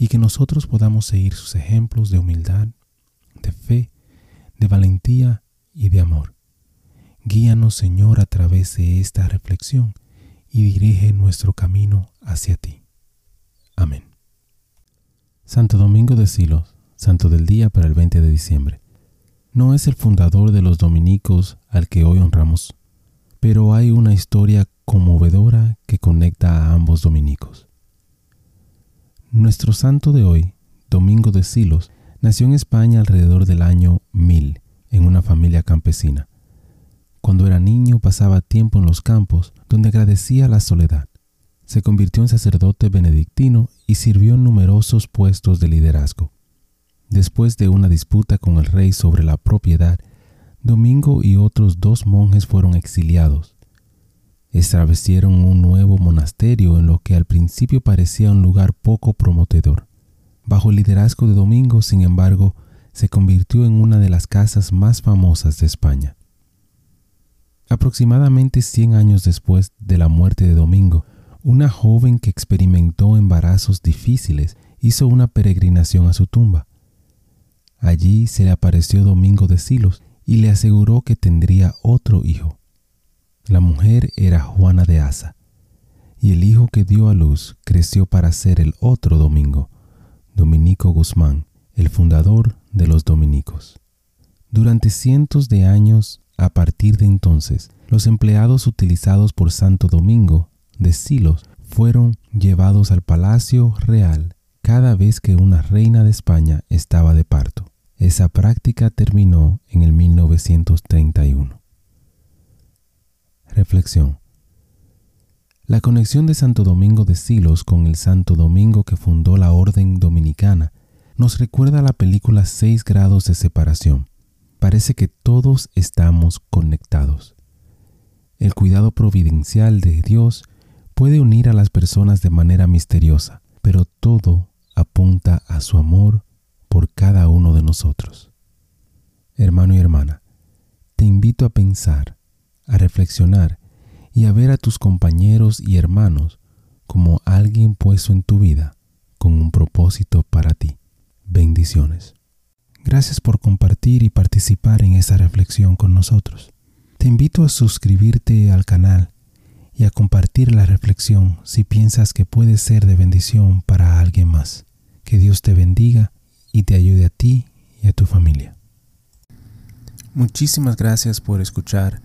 y que nosotros podamos seguir sus ejemplos de humildad, de fe, de valentía y de amor. Guíanos, Señor, a través de esta reflexión y dirige nuestro camino hacia ti. Amén. Santo Domingo de Silos, Santo del Día para el 20 de diciembre. No es el fundador de los dominicos al que hoy honramos, pero hay una historia conmovedora que conecta a ambos dominicos. Nuestro santo de hoy, Domingo de Silos, nació en España alrededor del año 1000 en una familia campesina. Cuando era niño pasaba tiempo en los campos donde agradecía la soledad. Se convirtió en sacerdote benedictino y sirvió en numerosos puestos de liderazgo. Después de una disputa con el rey sobre la propiedad, Domingo y otros dos monjes fueron exiliados. Establecieron un nuevo monasterio en lo que al principio parecía un lugar poco prometedor. Bajo el liderazgo de Domingo, sin embargo, se convirtió en una de las casas más famosas de España. Aproximadamente 100 años después de la muerte de Domingo, una joven que experimentó embarazos difíciles hizo una peregrinación a su tumba. Allí se le apareció Domingo de Silos y le aseguró que tendría otro hijo. La mujer era Juana de Asa, y el hijo que dio a luz creció para ser el otro Domingo, Dominico Guzmán, el fundador de los dominicos. Durante cientos de años a partir de entonces, los empleados utilizados por Santo Domingo de Silos fueron llevados al palacio real cada vez que una reina de España estaba de parto. Esa práctica terminó en el 1931. Reflexión. La conexión de Santo Domingo de Silos con el Santo Domingo que fundó la Orden Dominicana nos recuerda la película Seis grados de separación, parece que todos estamos conectados. El cuidado providencial de Dios puede unir a las personas de manera misteriosa, pero todo apunta a su amor por cada uno de nosotros. Hermano y hermana, te invito a pensar, a reflexionar y a ver a tus compañeros y hermanos como alguien puesto en tu vida con un propósito para ti. Bendiciones. Gracias por compartir y participar en esta reflexión con nosotros. Te invito a suscribirte al canal y a compartir la reflexión si piensas que puede ser de bendición para alguien más. Que Dios te bendiga y te ayude a ti y a tu familia. Muchísimas gracias por escuchar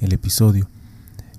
el episodio.